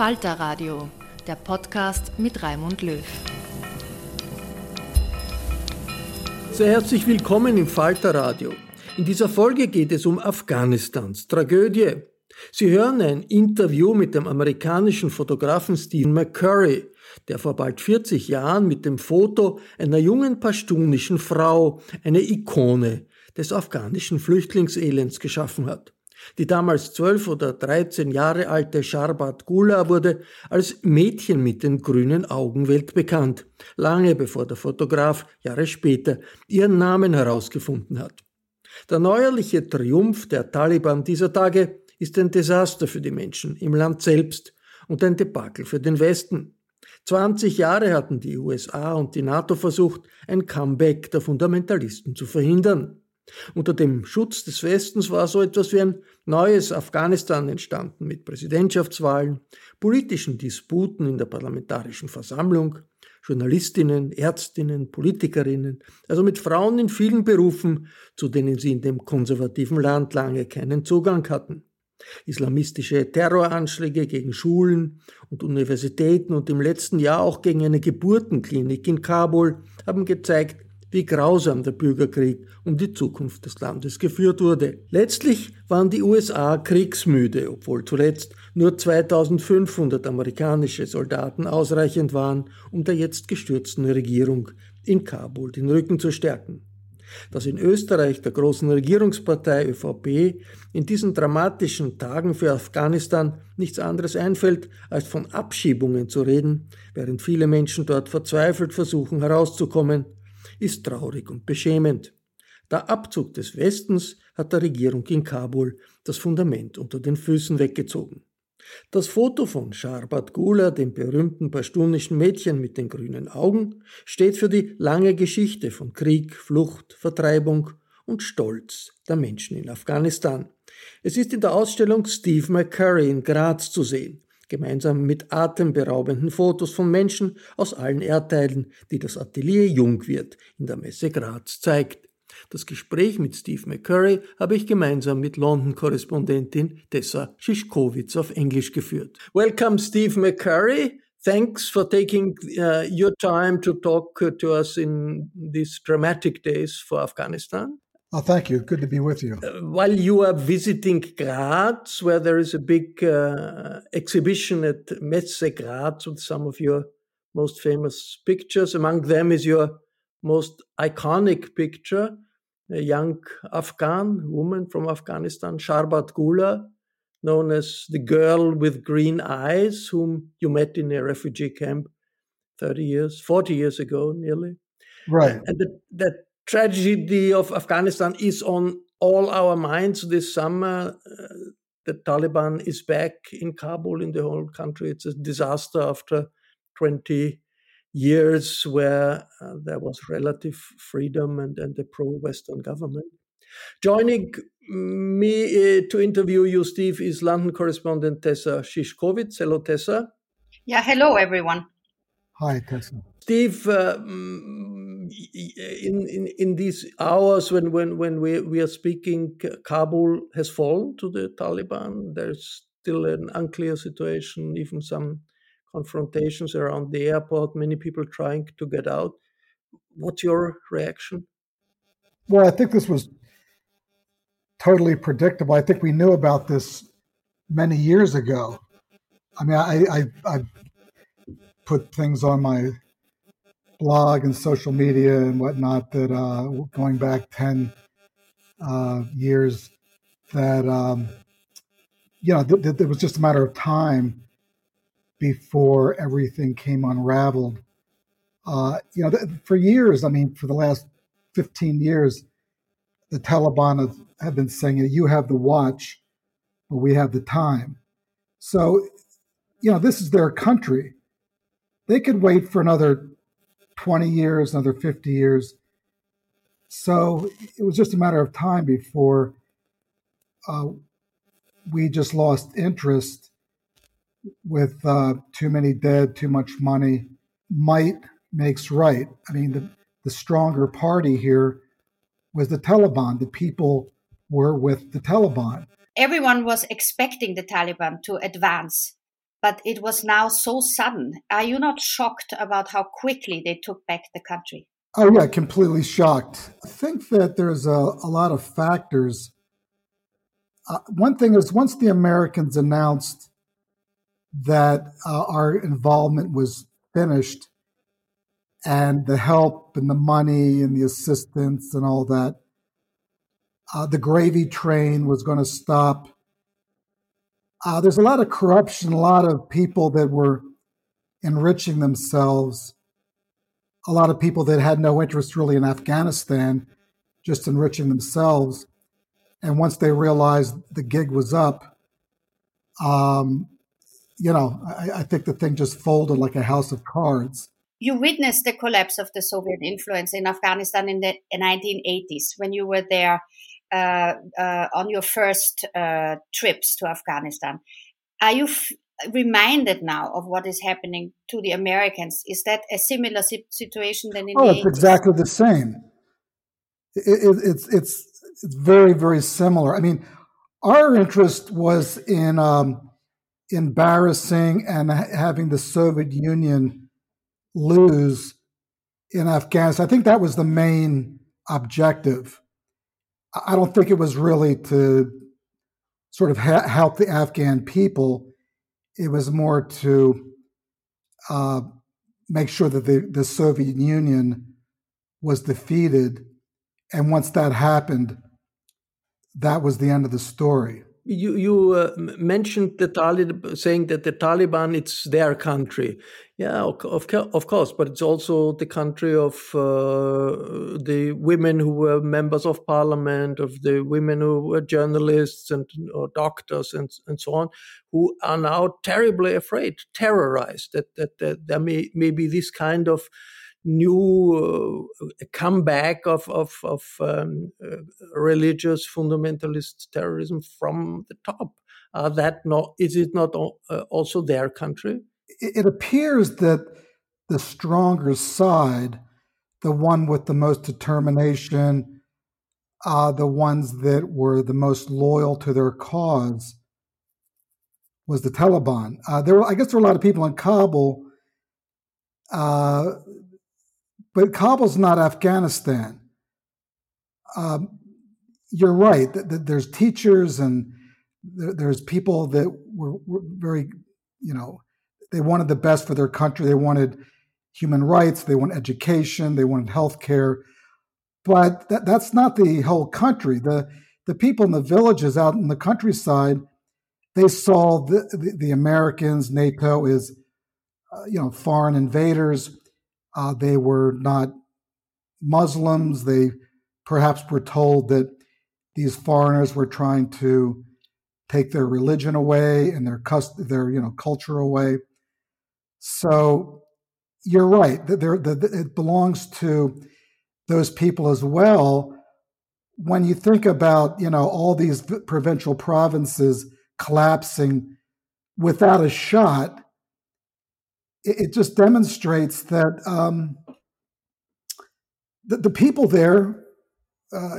Falter Radio, der Podcast mit Raimund Löw. Sehr herzlich willkommen im Falter Radio. In dieser Folge geht es um Afghanistans Tragödie. Sie hören ein Interview mit dem amerikanischen Fotografen Stephen McCurry, der vor bald 40 Jahren mit dem Foto einer jungen pashtunischen Frau eine Ikone des afghanischen Flüchtlingselends geschaffen hat. Die damals zwölf oder dreizehn Jahre alte Sharbat Gula wurde als Mädchen mit den grünen Augen weltbekannt, lange bevor der Fotograf Jahre später ihren Namen herausgefunden hat. Der neuerliche Triumph der Taliban dieser Tage ist ein Desaster für die Menschen im Land selbst und ein Debakel für den Westen. 20 Jahre hatten die USA und die NATO versucht, ein Comeback der Fundamentalisten zu verhindern. Unter dem Schutz des Westens war so etwas wie ein neues Afghanistan entstanden mit Präsidentschaftswahlen, politischen Disputen in der Parlamentarischen Versammlung, Journalistinnen, Ärztinnen, Politikerinnen, also mit Frauen in vielen Berufen, zu denen sie in dem konservativen Land lange keinen Zugang hatten. Islamistische Terroranschläge gegen Schulen und Universitäten und im letzten Jahr auch gegen eine Geburtenklinik in Kabul haben gezeigt, wie grausam der Bürgerkrieg um die Zukunft des Landes geführt wurde. Letztlich waren die USA kriegsmüde, obwohl zuletzt nur 2500 amerikanische Soldaten ausreichend waren, um der jetzt gestürzten Regierung in Kabul den Rücken zu stärken. Dass in Österreich der großen Regierungspartei ÖVP in diesen dramatischen Tagen für Afghanistan nichts anderes einfällt, als von Abschiebungen zu reden, während viele Menschen dort verzweifelt versuchen herauszukommen, ist traurig und beschämend. Der Abzug des Westens hat der Regierung in Kabul das Fundament unter den Füßen weggezogen. Das Foto von Sharbat Gula, dem berühmten pashtunischen Mädchen mit den grünen Augen, steht für die lange Geschichte von Krieg, Flucht, Vertreibung und Stolz der Menschen in Afghanistan. Es ist in der Ausstellung Steve McCurry in Graz zu sehen gemeinsam mit atemberaubenden Fotos von Menschen aus allen Erdteilen, die das Atelier Jungwirt in der Messe Graz zeigt. Das Gespräch mit Steve McCurry habe ich gemeinsam mit London-Korrespondentin Tessa Schischkowitz auf Englisch geführt. Welcome, Steve McCurry. Thanks for taking uh, your time to talk to us in these dramatic days for Afghanistan. Oh, thank you. Good to be with you. Uh, while you are visiting Graz, where there is a big uh, exhibition at Messe Graz with some of your most famous pictures, among them is your most iconic picture a young Afghan woman from Afghanistan, Sharbat Gula, known as the girl with green eyes, whom you met in a refugee camp 30 years, 40 years ago, nearly. Right. And the, the tragedy of Afghanistan is on all our minds this summer. Uh, the Taliban is back in Kabul, in the whole country. It's a disaster after 20 years where uh, there was relative freedom and, and a pro Western government. Joining me uh, to interview you, Steve, is London correspondent Tessa Szyszkowitz. Hello, Tessa. Yeah, hello, everyone. Hi, Tessa. Steve, uh, in, in, in these hours when, when, when we, we are speaking, Kabul has fallen to the Taliban. There's still an unclear situation, even some confrontations around the airport, many people trying to get out. What's your reaction? Well, I think this was totally predictable. I think we knew about this many years ago. I mean, I, I, I put things on my blog and social media and whatnot that uh, going back 10 uh, years that, um, you know, th- it was just a matter of time before everything came unraveled. Uh, you know, th- for years, I mean, for the last 15 years, the Taliban have, have been saying, you have the watch, but we have the time. So, you know, this is their country. They could wait for another 20 years, another 50 years. So it was just a matter of time before uh, we just lost interest with uh, too many dead, too much money. Might makes right. I mean, the, the stronger party here was the Taliban. The people were with the Taliban. Everyone was expecting the Taliban to advance, but it was now so sudden. Are you not shocked about how quickly they took back the country? Oh, yeah, completely shocked. I think that there's a, a lot of factors. Uh, one thing is, once the Americans announced that uh, our involvement was finished and the help and the money and the assistance and all that, uh, the gravy train was going to stop. Uh, there's a lot of corruption, a lot of people that were enriching themselves, a lot of people that had no interest really in Afghanistan, just enriching themselves. And once they realized the gig was up, um, you know, I, I think the thing just folded like a house of cards you witnessed the collapse of the Soviet influence in Afghanistan in the 1980s when you were there uh, uh, on your first uh, trips to Afghanistan. Are you f- reminded now of what is happening to the Americans? Is that a similar si- situation than in oh, it's 80s? exactly the same. It, it, it's it's it's very very similar. I mean, our interest was in um, embarrassing and having the Soviet Union lose in Afghanistan. I think that was the main objective. I don't think it was really to sort of ha- help the Afghan people. It was more to uh, make sure that the, the Soviet Union was defeated. And once that happened, that was the end of the story you you uh, mentioned the Taliban saying that the Taliban it's their country. Yeah, of, of course, but it's also the country of uh, the women who were members of parliament, of the women who were journalists and or doctors and and so on, who are now terribly afraid, terrorized that that, that there may, may be this kind of new uh, comeback of of, of um, uh, religious fundamentalist terrorism from the top. Are that not? Is it not uh, also their country? It appears that the stronger side, the one with the most determination, uh, the ones that were the most loyal to their cause, was the Taliban. Uh, there, were, I guess, there were a lot of people in Kabul uh, but Kabul's not Afghanistan. Um, you're right. There's teachers and there's people that were, were very, you know, they wanted the best for their country. They wanted human rights. They wanted education. They wanted health care. but that, that's not the whole country. The the people in the villages out in the countryside, they saw the, the, the Americans, NATO is, uh, you know, foreign invaders. Uh, they were not Muslims. They perhaps were told that these foreigners were trying to take their religion away and their cust- their you know culture away. So you're right. that There, the, it belongs to those people as well. When you think about you know all these provincial provinces collapsing without a shot, it, it just demonstrates that um, the, the, people there uh,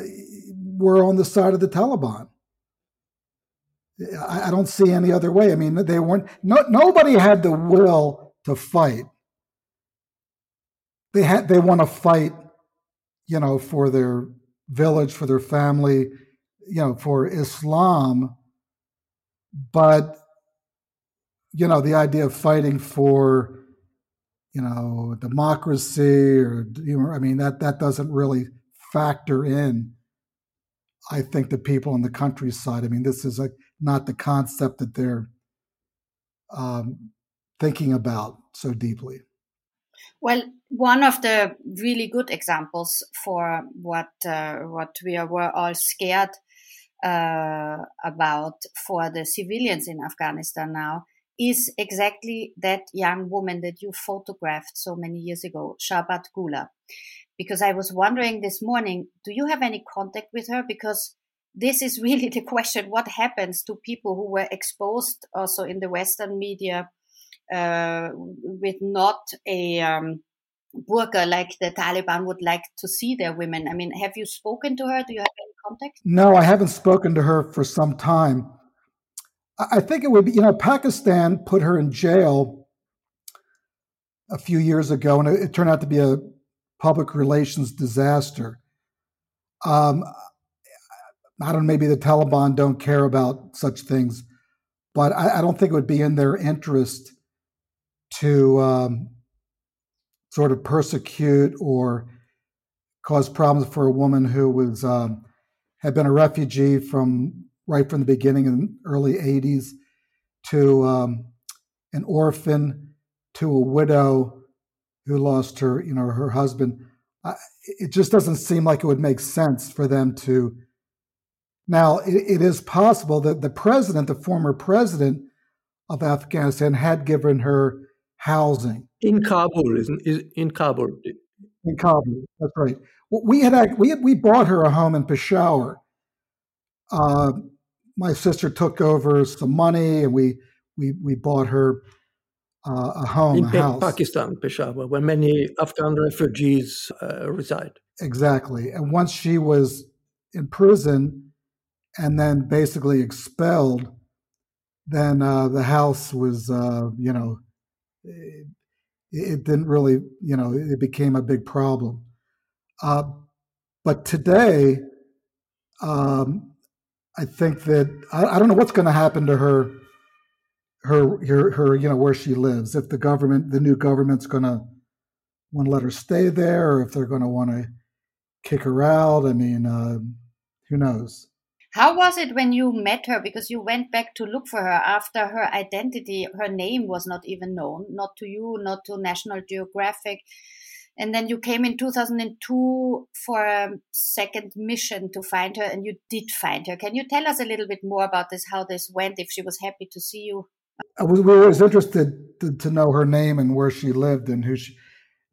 were on the side of the Taliban. I, I, don't see any other way. I mean, they weren't. No, nobody had the will to fight. They had. They want to fight, you know, for their village, for their family, you know, for Islam. But you know, the idea of fighting for, you know, democracy or you know, I mean, that that doesn't really factor in. I think the people in the countryside. I mean, this is not the concept that they're um, thinking about so deeply. Well, one of the really good examples for what uh, what we were all scared uh, about for the civilians in Afghanistan now is exactly that young woman that you photographed so many years ago, Sharbat Gula. Because I was wondering this morning, do you have any contact with her? Because this is really the question what happens to people who were exposed also in the Western media uh, with not a um, burqa like the Taliban would like to see their women? I mean, have you spoken to her? Do you have any contact? No, I haven't spoken to her for some time. I think it would be, you know, Pakistan put her in jail a few years ago, and it, turned out to be a public relations disaster. Um, I don't know, maybe the Taliban don't care about such things, but I, I don't think it would be in their interest to um, sort of persecute or cause problems for a woman who was um, had been a refugee from right from the beginning in the early 80s to um, an orphan to a widow who lost her you know her husband it just doesn't seem like it would make sense for them to now, it, it is possible that the president, the former president of Afghanistan, had given her housing in Kabul. Isn't is in Kabul? In Kabul, that's right. We had we had, we bought her a home in Peshawar. Uh, my sister took over some money, and we we we bought her uh, a home, in a. Pakistan, Peshawar, where many Afghan refugees uh, reside. Exactly, and once she was in prison, and then basically expelled, then uh, the house was, uh, you know, it, it, didn't really, you know, it became a big problem. Uh, but today, um, I think that I, I don't know what's going to happen to her, her, her, her, you know, where she lives. If the government, the new government's going to want to let her stay there, or if they're going to want to kick her out. I mean, uh, who knows? How was it when you met her? Because you went back to look for her after her identity, her name was not even known, not to you, not to National Geographic. And then you came in 2002 for a second mission to find her, and you did find her. Can you tell us a little bit more about this, how this went, if she was happy to see you? I was, we always interested to, to know her name and where she lived and who she.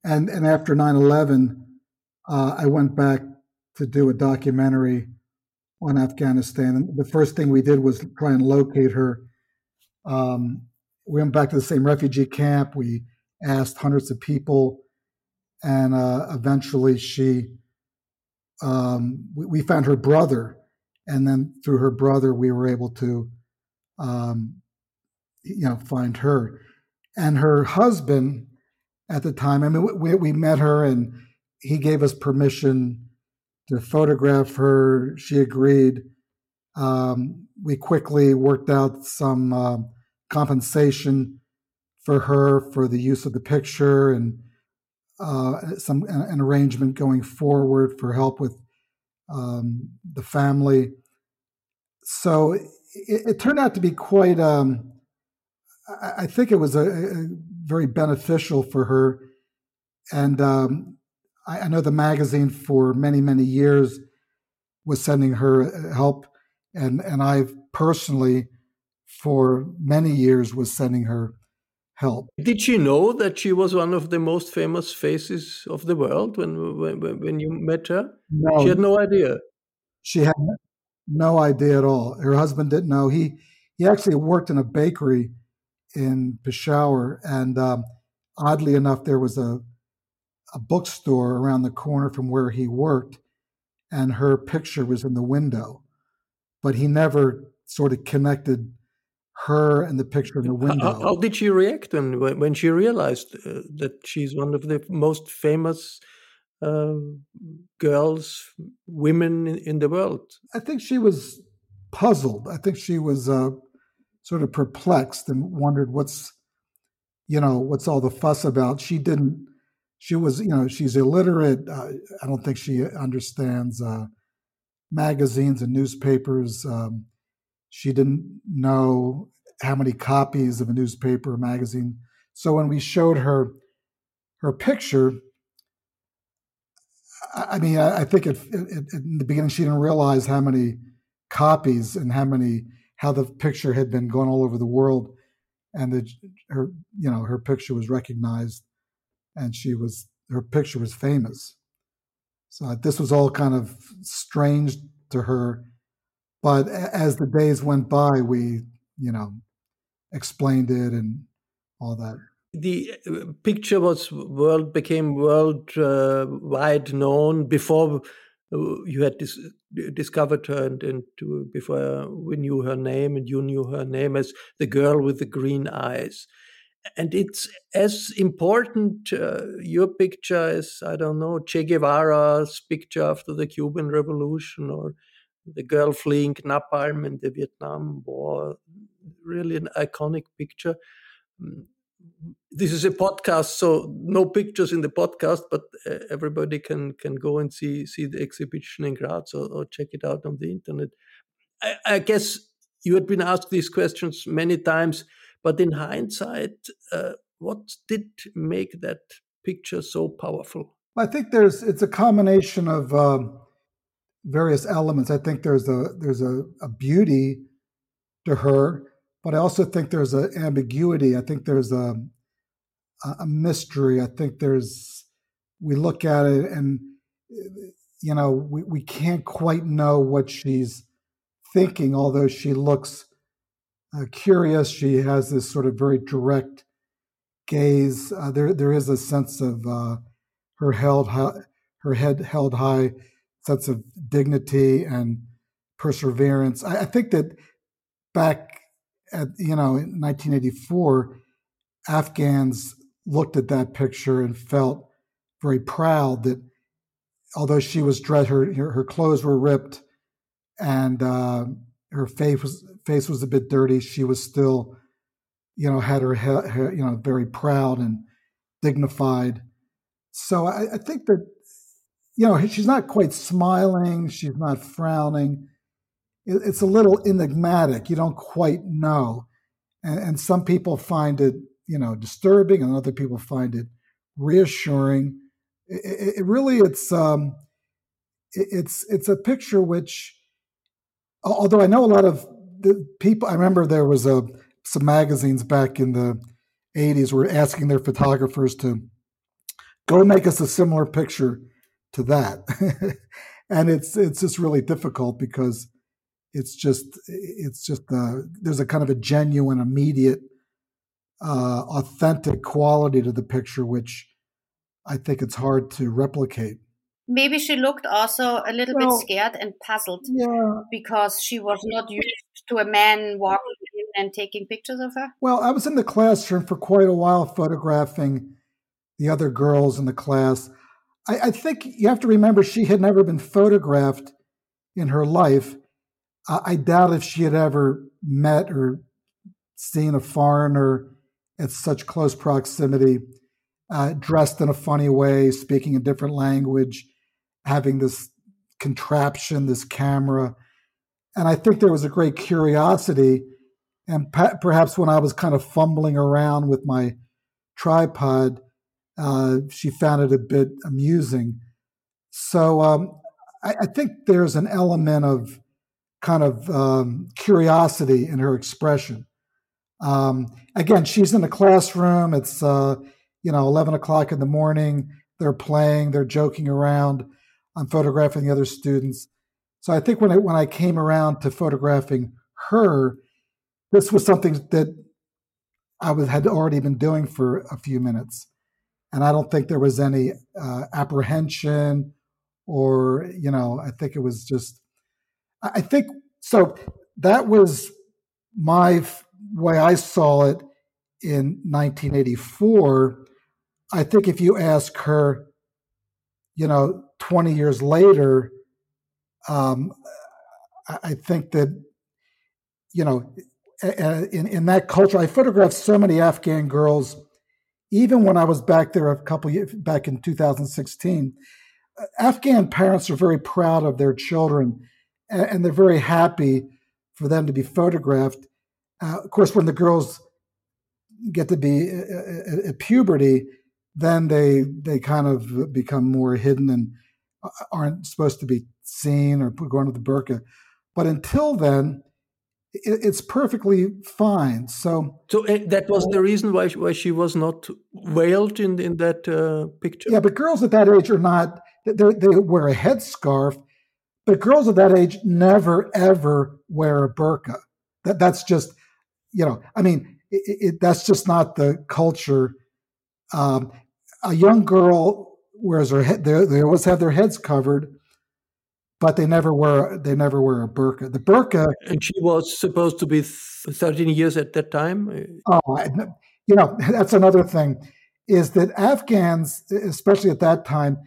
And, and after 9 11, uh, I went back to do a documentary on Afghanistan. And the first thing we did was try and locate her. Um, we went back to the same refugee camp. We asked hundreds of people, and uh, eventually she, um, we, we, found her brother, and then through her brother we were able to, um, you know, find her, and her husband at the time. I mean, we, we met her, and he gave us permission to photograph her. She agreed. Um, we quickly worked out some uh, compensation for her for the use of the picture, and uh, some an arrangement going forward for help with um, the family. So it, it, turned out to be quite. Um, I, I, think it was a, a, very beneficial for her, and um, I, I know the magazine for many many years was sending her uh, help, and and I personally for many years was sending her help. Did she know that she was one of the most famous faces of the world when when, when you met her? No, she had no idea. She had no idea at all. Her husband didn't know. He he actually worked in a bakery in Peshawar, and um, oddly enough, there was a a bookstore around the corner from where he worked, and her picture was in the window, but he never sort of connected her and the picture in the window. How, how did she react when when she realized uh, that she's one of the most famous uh, girls, women in, in, the world? I think she was puzzled. I think she was uh, sort of perplexed and wondered what's, you know, what's all the fuss about. She didn't. She was, you know, she's illiterate. Uh, I don't think she understands uh, magazines and newspapers. Um, she didn't know how many copies of a newspaper or magazine. So when we showed her her picture, I mean, I, think it, it, in the beginning she didn't realize how many copies and how many how the picture had been going all over the world, and that her you know her picture was recognized, and she was her picture was famous. So this was all kind of strange to her but as the days went by, we, you know, explained it and all that. The uh, picture was world became world uh, wide known before uh, you had dis- discovered her and, and to, before we knew her name and you knew her name as the girl with the green eyes and it's as important uh, your picture as i don't know che guevara's picture after the cuban revolution or the girl fleeing napalm in the Vietnam War. Really an iconic picture. Mm, this is a podcast, so no pictures in the podcast, but uh, everybody can can go and see see the exhibition in Graz or, or check it out on the internet. I, I, guess you had been asked these questions many times, but in hindsight, uh, what did make that picture so powerful? I think there's it's a combination of. Um, various elements. I think there's a there's a, a beauty to her, but I also think there's an ambiguity. I think there's a a mystery. I think there's we look at it and you know we, we can't quite know what she's thinking, although she looks uh, curious. She has this sort of very direct gaze. Uh, there there is a sense of uh, her held her head held high sense of dignity and perseverance. I, I think that back at you know in 1984, Afghans looked at that picture and felt very proud that although she was dressed, her her clothes were ripped, and uh, her face was face was a bit dirty. She was still, you know, had her, her you know very proud and dignified. So I, I think that you know, she's not quite smiling, she's not frowning. It's a little enigmatic. You don't quite know. And, and some people find it, you know, disturbing, and other people find it reassuring. It, it really, it's um, it, it's it's a picture which, although I know a lot of the people. I remember there was a some magazines back in the '80s were asking their photographers to go make us a similar picture to that. and it's it's just really difficult because it's just it's just uh, there's a kind of a genuine, immediate, uh, authentic quality to the picture, which I think it's hard to replicate. Maybe she looked also a little well, bit scared and puzzled yeah. because she was not used to a man walking in and taking pictures of her. Well, I was in the classroom for quite a while photographing the other girls in the class. I, I, think you have to remember she had never been photographed in her life. I, I doubt if she had ever met or seen a foreigner at such close proximity. uh, dressed in a funny way, speaking a different language, having this contraption, this camera. And I think there was a great curiosity. And perhaps when I was kind of fumbling around with my tripod, uh, she found it a bit amusing. So um, I, I, think there's an element of kind of um, curiosity in her expression. Um, again, she's in the classroom. It's uh, you know 11 o'clock in the morning. They're playing. They're joking around. I'm photographing the other students. So I think when I when I came around to photographing her, this was something that I was had already been doing for a few minutes, and I don't think there was any uh, apprehension or you know I think it was just I think so. That was my way I saw it in 1984. I think if you ask her, you know, 20 years later, um, I think that, you know, in, in that culture, I photographed so many Afghan girls, even when I was back there a couple years back in 2016. Uh, Afghan parents are very proud of their children and they're very happy for them to be photographed. Uh, of course, when the girls get to be uh, uh, at puberty, then they they kind of become more hidden and aren't supposed to be seen or go under the burqa. But until then, it's perfectly fine. So, so eh, that was the reason why why she was not veiled in in that uh, picture. Yeah, but girls at that age are not. They they wear a headscarf but girls of that age never ever wear a burqa. That that's just, you know, I mean, it, it, that's just not the culture. Um, a young girl wears her head; they, they always have their heads covered, but they never wear they never wear a burqa. The burqa, and she was supposed to be thirteen years at that time. Oh, you know, that's another thing, is that Afghans, especially at that time,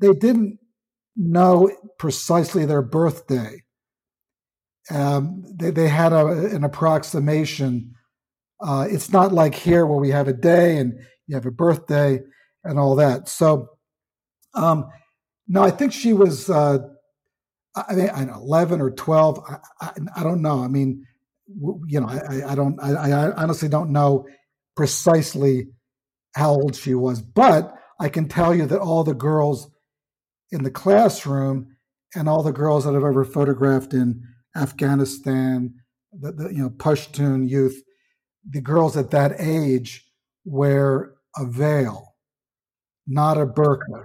they didn't know precisely their birthday. Um, they, they had a, an approximation. Uh, it's not like here where we have a day and you have a birthday and all that. So, um, no, I think she was, uh, I mean, I know, 11 or 12. I, I, I, don't know. I mean, you know, I, I don't, I, honestly don't know precisely how old she was, but I can tell you that all the girls in the classroom and all the girls that I've ever photographed in Afghanistan, the, the you know Pashtun youth, the girls at that age wear a veil, not a burqa.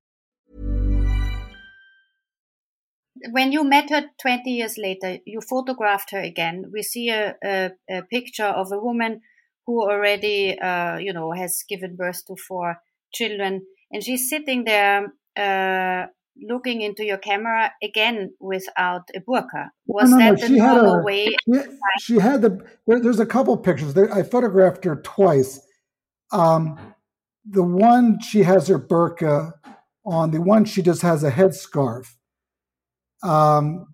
When you met her 20 years later, you photographed her again. We see a, a, a picture of a woman who already, uh, you know, has given birth to four children, and she's sitting there uh, looking into your camera again without a burqa. Was no, no, that no. the normal a, way? She, she, had the. There, there's a couple pictures. There, I photographed her twice. Um, the one she has her burqa on. The one she just has a headscarf. Um,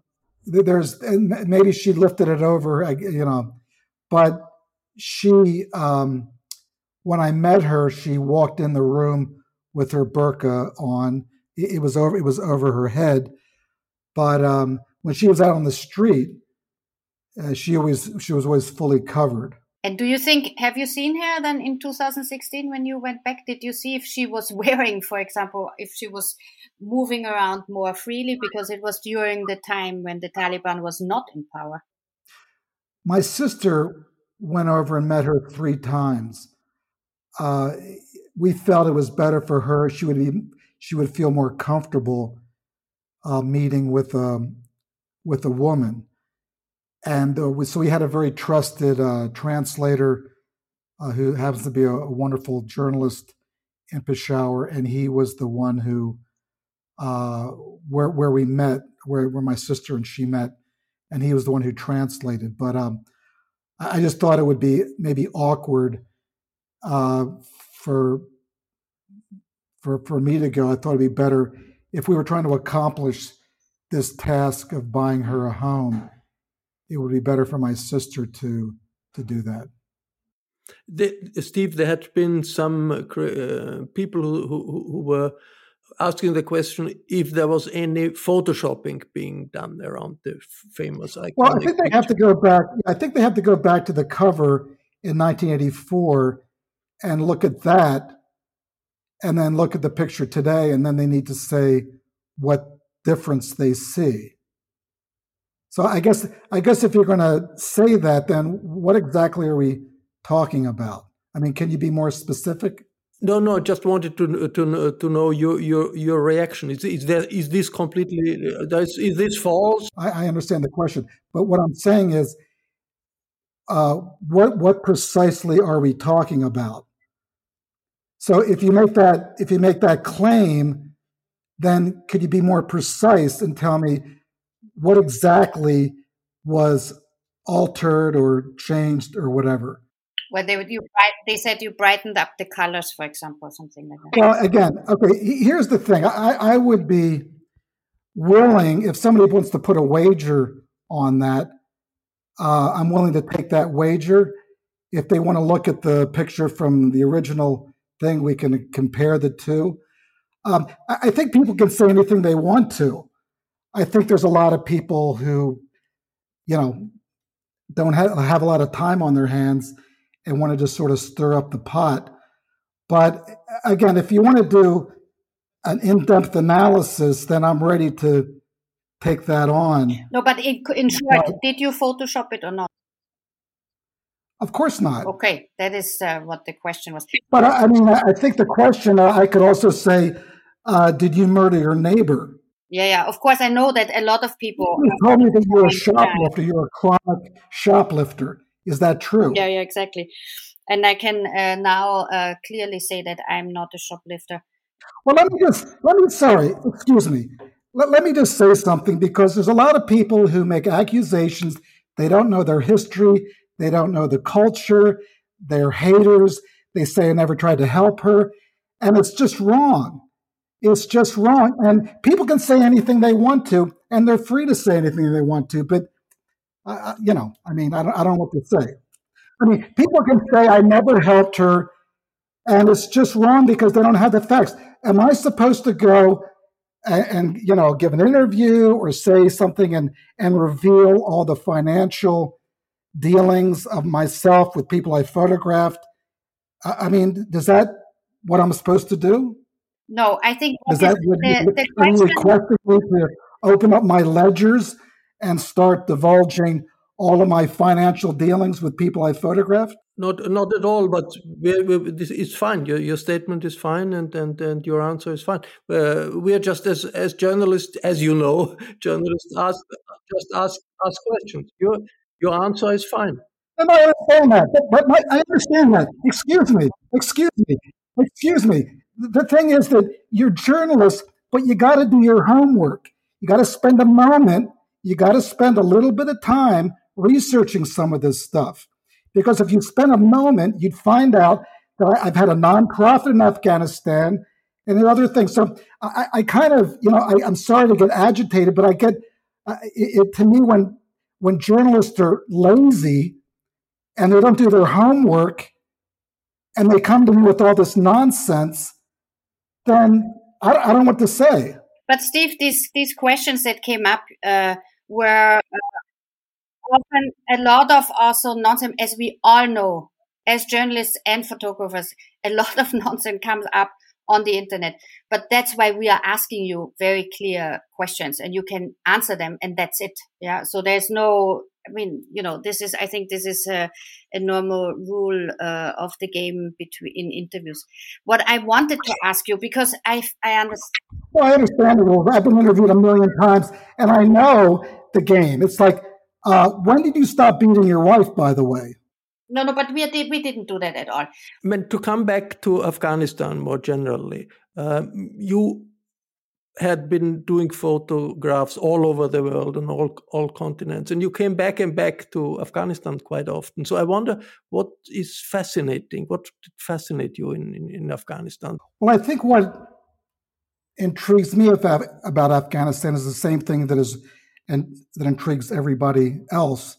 there's maybe she lifted it over, you know, but she, um, when I met her, she walked in the room with her burqa on. It, it was over. It was over her head. But um, when she was out on the street, uh, she always she was always fully covered. And do you think have you seen her then in 2016 when you went back? Did you see if she was wearing, for example, if she was moving around more freely because it was during the time when the Taliban was not in power? My sister went over and met her three times. Uh, we felt it was better for her. She would be, she would feel more comfortable uh, meeting with a um, with a woman, and uh, we, so we had a very trusted uh, translator uh, who happens to be a, a, wonderful journalist in Peshawar, and he was the one who uh, where where we met, where where my sister and she met, and he was the one who translated. But um, I just thought it would be maybe awkward uh, for for for me to go. I thought it'd be better if we were trying to accomplish this task of buying her a home. It would be better for my sister to to do that. The, Steve, there had been some uh, people who, who, who were asking the question if there was any photoshopping being done around the famous iconic. Well, I think they have to go back. I think they have to go back to the cover in 1984 and look at that, and then look at the picture today, and then they need to say what difference they see. So I guess I guess if you're going to say that, then what exactly are we talking about? I mean, can you be more specific? No, no. Just wanted to to to know your your your reaction. Is is there is this completely is, is this false? I, I, understand the question, but what I'm saying is, uh, what what precisely are we talking about? So if you make that if you make that claim, then could you be more precise and tell me what exactly was altered or changed or whatever? Well, they would you they said you brightened up the colors, for example, something like that. Well, again, okay. Here's the thing: I, I would be willing if somebody wants to put a wager on that. Uh, I'm willing to take that wager. If they want to look at the picture from the original thing, we can compare the two. Um, I, I think people can say anything they want to. I think there's a lot of people who, you know, don't have, have a lot of time on their hands and want to just sort of stir up the pot. But again, if you want to do an in-depth analysis, then I'm ready to take that on. No, but in, in short, but, did you Photoshop it or not? Of course not. Okay, that is uh, what the question was. But I, I mean, I think the question uh, I could also say, uh, did you murder your neighbor? Yeah, yeah. Of course, I know that a lot of people. You told me that you're a shoplifter. You're a chronic shoplifter. Is that true? Yeah, yeah, exactly. And I can uh, now uh, clearly say that I'm not a shoplifter. Well, let me just let me. Sorry, excuse me. Let, let me just say something because there's a lot of people who make accusations. They don't know their history. They don't know the culture. They're haters. They say I never tried to help her. And it's just wrong. It's just wrong. And people can say anything they want to, and they're free to say anything they want to. But you know, I mean, I don't, I don't know what to say. I mean, people can say I never helped her, and it's just wrong because they don't have the facts. Am I supposed to go and, and you know give an interview or say something and and reveal all the financial dealings of myself with people I photographed? I, I mean, does that what I'm supposed to do? No, I think is that what the, you, the question... requesting me to open up my ledgers and start divulging all of my financial dealings with people I photographed? Not, not at all. But we're, we're, this is fine. Your, your statement is fine, and, and, and your answer is fine. Uh, we are just as as journalists, as you know, journalists ask just ask ask questions. Your your answer is fine. And I understand that, but, but my, I understand that. Excuse me. Excuse me. Excuse me. The thing is that you're journalists, but you got to do your homework. You got to spend a moment you got to spend a little bit of time researching some of this stuff. Because if you spend a moment, you'd find out that I've had a nonprofit in Afghanistan and there are other things. So I, I kind of, you know, I, am sorry to get agitated, but I get it, it, to me when when journalists are lazy and they don't do their homework and they come to me with all this nonsense, then I, I don't know what to say. But Steve, these these questions that came up uh, were uh, often a lot of also nonsense, as we all know, as journalists and photographers, a lot of nonsense comes up on the internet. But that's why we are asking you very clear questions and you can answer them and that's it. Yeah. So there's no, I mean, you know, this is, I think this is a, a normal rule uh, of the game between in interviews. What I wanted to ask you, because I, I understand. Well, I understand it. I've been interviewed a million times and I know the game. It's like, uh, when did you stop beating your wife, by the way? No, no, but we did we didn't do that at all. I mean, to come back to Afghanistan more generally, uh, you had been doing photographs all over the world on all all continents, and you came back and back to Afghanistan quite often. So I wonder what is fascinating. What did fascinate you in, in, in Afghanistan? Well, I think what intrigues me about, about Afghanistan is the same thing that is and that intrigues everybody else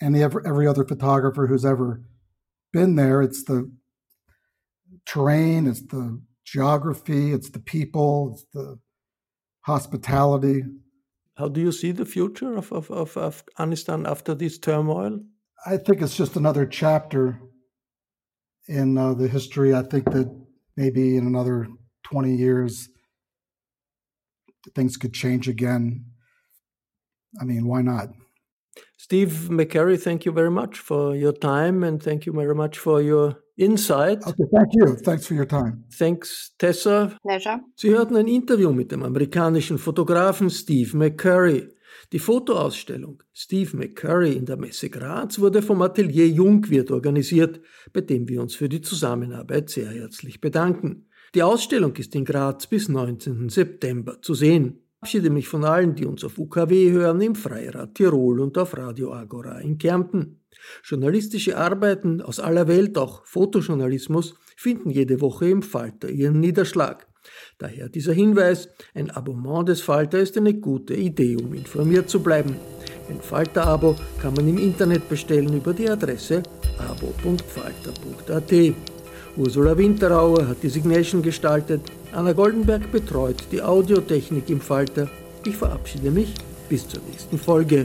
and every, every other photographer who's ever been there. It's the terrain, it's the geography, it's the people, it's the hospitality. How do you see the future of, of, of Afghanistan after this turmoil? I think it's just another chapter in uh, the history. I think that maybe in another 20 years, things could change again. I mean, why not? Steve McCurry, thank you very much for your time and thank you very much for your insight. Okay, thank you. Thanks for your time. Thanks, Tessa. Pleasure. Sie hörten ein Interview mit dem amerikanischen Fotografen Steve McCurry. Die Fotoausstellung Steve McCurry in der Messe Graz wurde vom Atelier Jungwirth organisiert, bei dem wir uns für die Zusammenarbeit sehr herzlich bedanken. Die Ausstellung ist in Graz bis 19. September zu sehen. Ich verabschiede mich von allen, die uns auf UKW hören, im Freirad Tirol und auf Radio Agora in Kärnten. Journalistische Arbeiten aus aller Welt, auch Fotojournalismus, finden jede Woche im Falter ihren Niederschlag. Daher dieser Hinweis, ein Abonnement des Falter ist eine gute Idee, um informiert zu bleiben. Ein Falter-Abo kann man im Internet bestellen über die Adresse abo.falter.at. Ursula Winterauer hat die Signation gestaltet, Anna Goldenberg betreut die Audiotechnik im Falter. Ich verabschiede mich bis zur nächsten Folge.